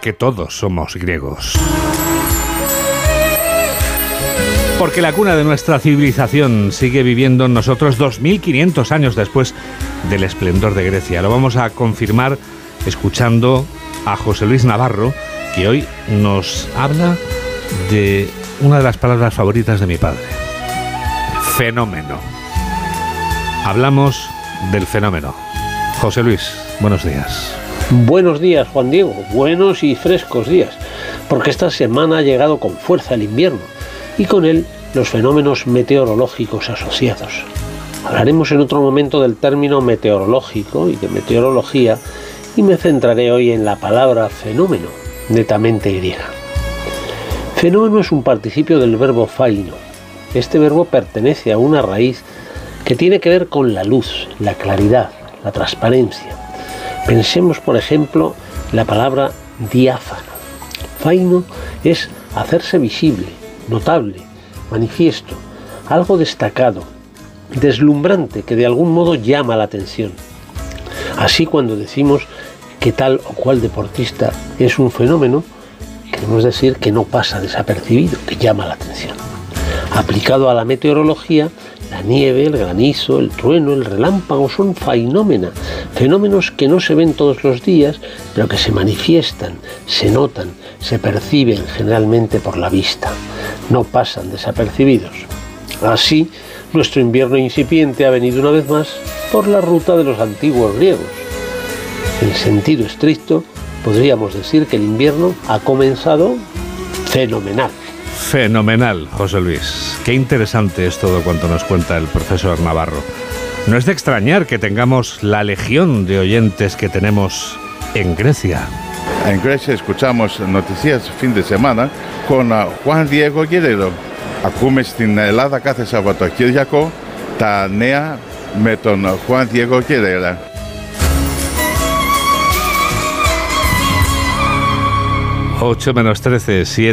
que todos somos griegos. Porque la cuna de nuestra civilización sigue viviendo en nosotros 2500 años después del esplendor de Grecia. Lo vamos a confirmar escuchando a José Luis Navarro, que hoy nos habla de una de las palabras favoritas de mi padre. Fenómeno. Hablamos del fenómeno. José Luis, buenos días. Buenos días, Juan Diego. Buenos y frescos días. Porque esta semana ha llegado con fuerza el invierno y con él los fenómenos meteorológicos asociados. Hablaremos en otro momento del término meteorológico y de meteorología y me centraré hoy en la palabra fenómeno, netamente griega. Fenómeno es un participio del verbo faino. Este verbo pertenece a una raíz que tiene que ver con la luz, la claridad, la transparencia. Pensemos, por ejemplo, la palabra diáfano. Faino es hacerse visible, notable, manifiesto, algo destacado, deslumbrante que de algún modo llama la atención. Así cuando decimos que tal o cual deportista es un fenómeno, queremos decir que no pasa desapercibido, que llama la atención. Aplicado a la meteorología, la nieve, el granizo, el trueno, el relámpago son fainómena, fenómenos que no se ven todos los días, pero que se manifiestan, se notan, se perciben generalmente por la vista. No pasan desapercibidos. Así, nuestro invierno incipiente ha venido una vez más por la ruta de los antiguos griegos. En sentido estricto, podríamos decir que el invierno ha comenzado fenomenal. Fenomenal, José Luis. Qué interesante es todo cuanto nos cuenta el profesor Navarro. No es de extrañar que tengamos la legión de oyentes que tenemos en Grecia. En Grecia escuchamos noticias fin de semana con Juan Diego Guerrero. Ακούμε στην Ελλάδα κάθε Σαββατοκύριακο τα νέα με τον Juan Diego Guerrero. 8 menos 13, 7.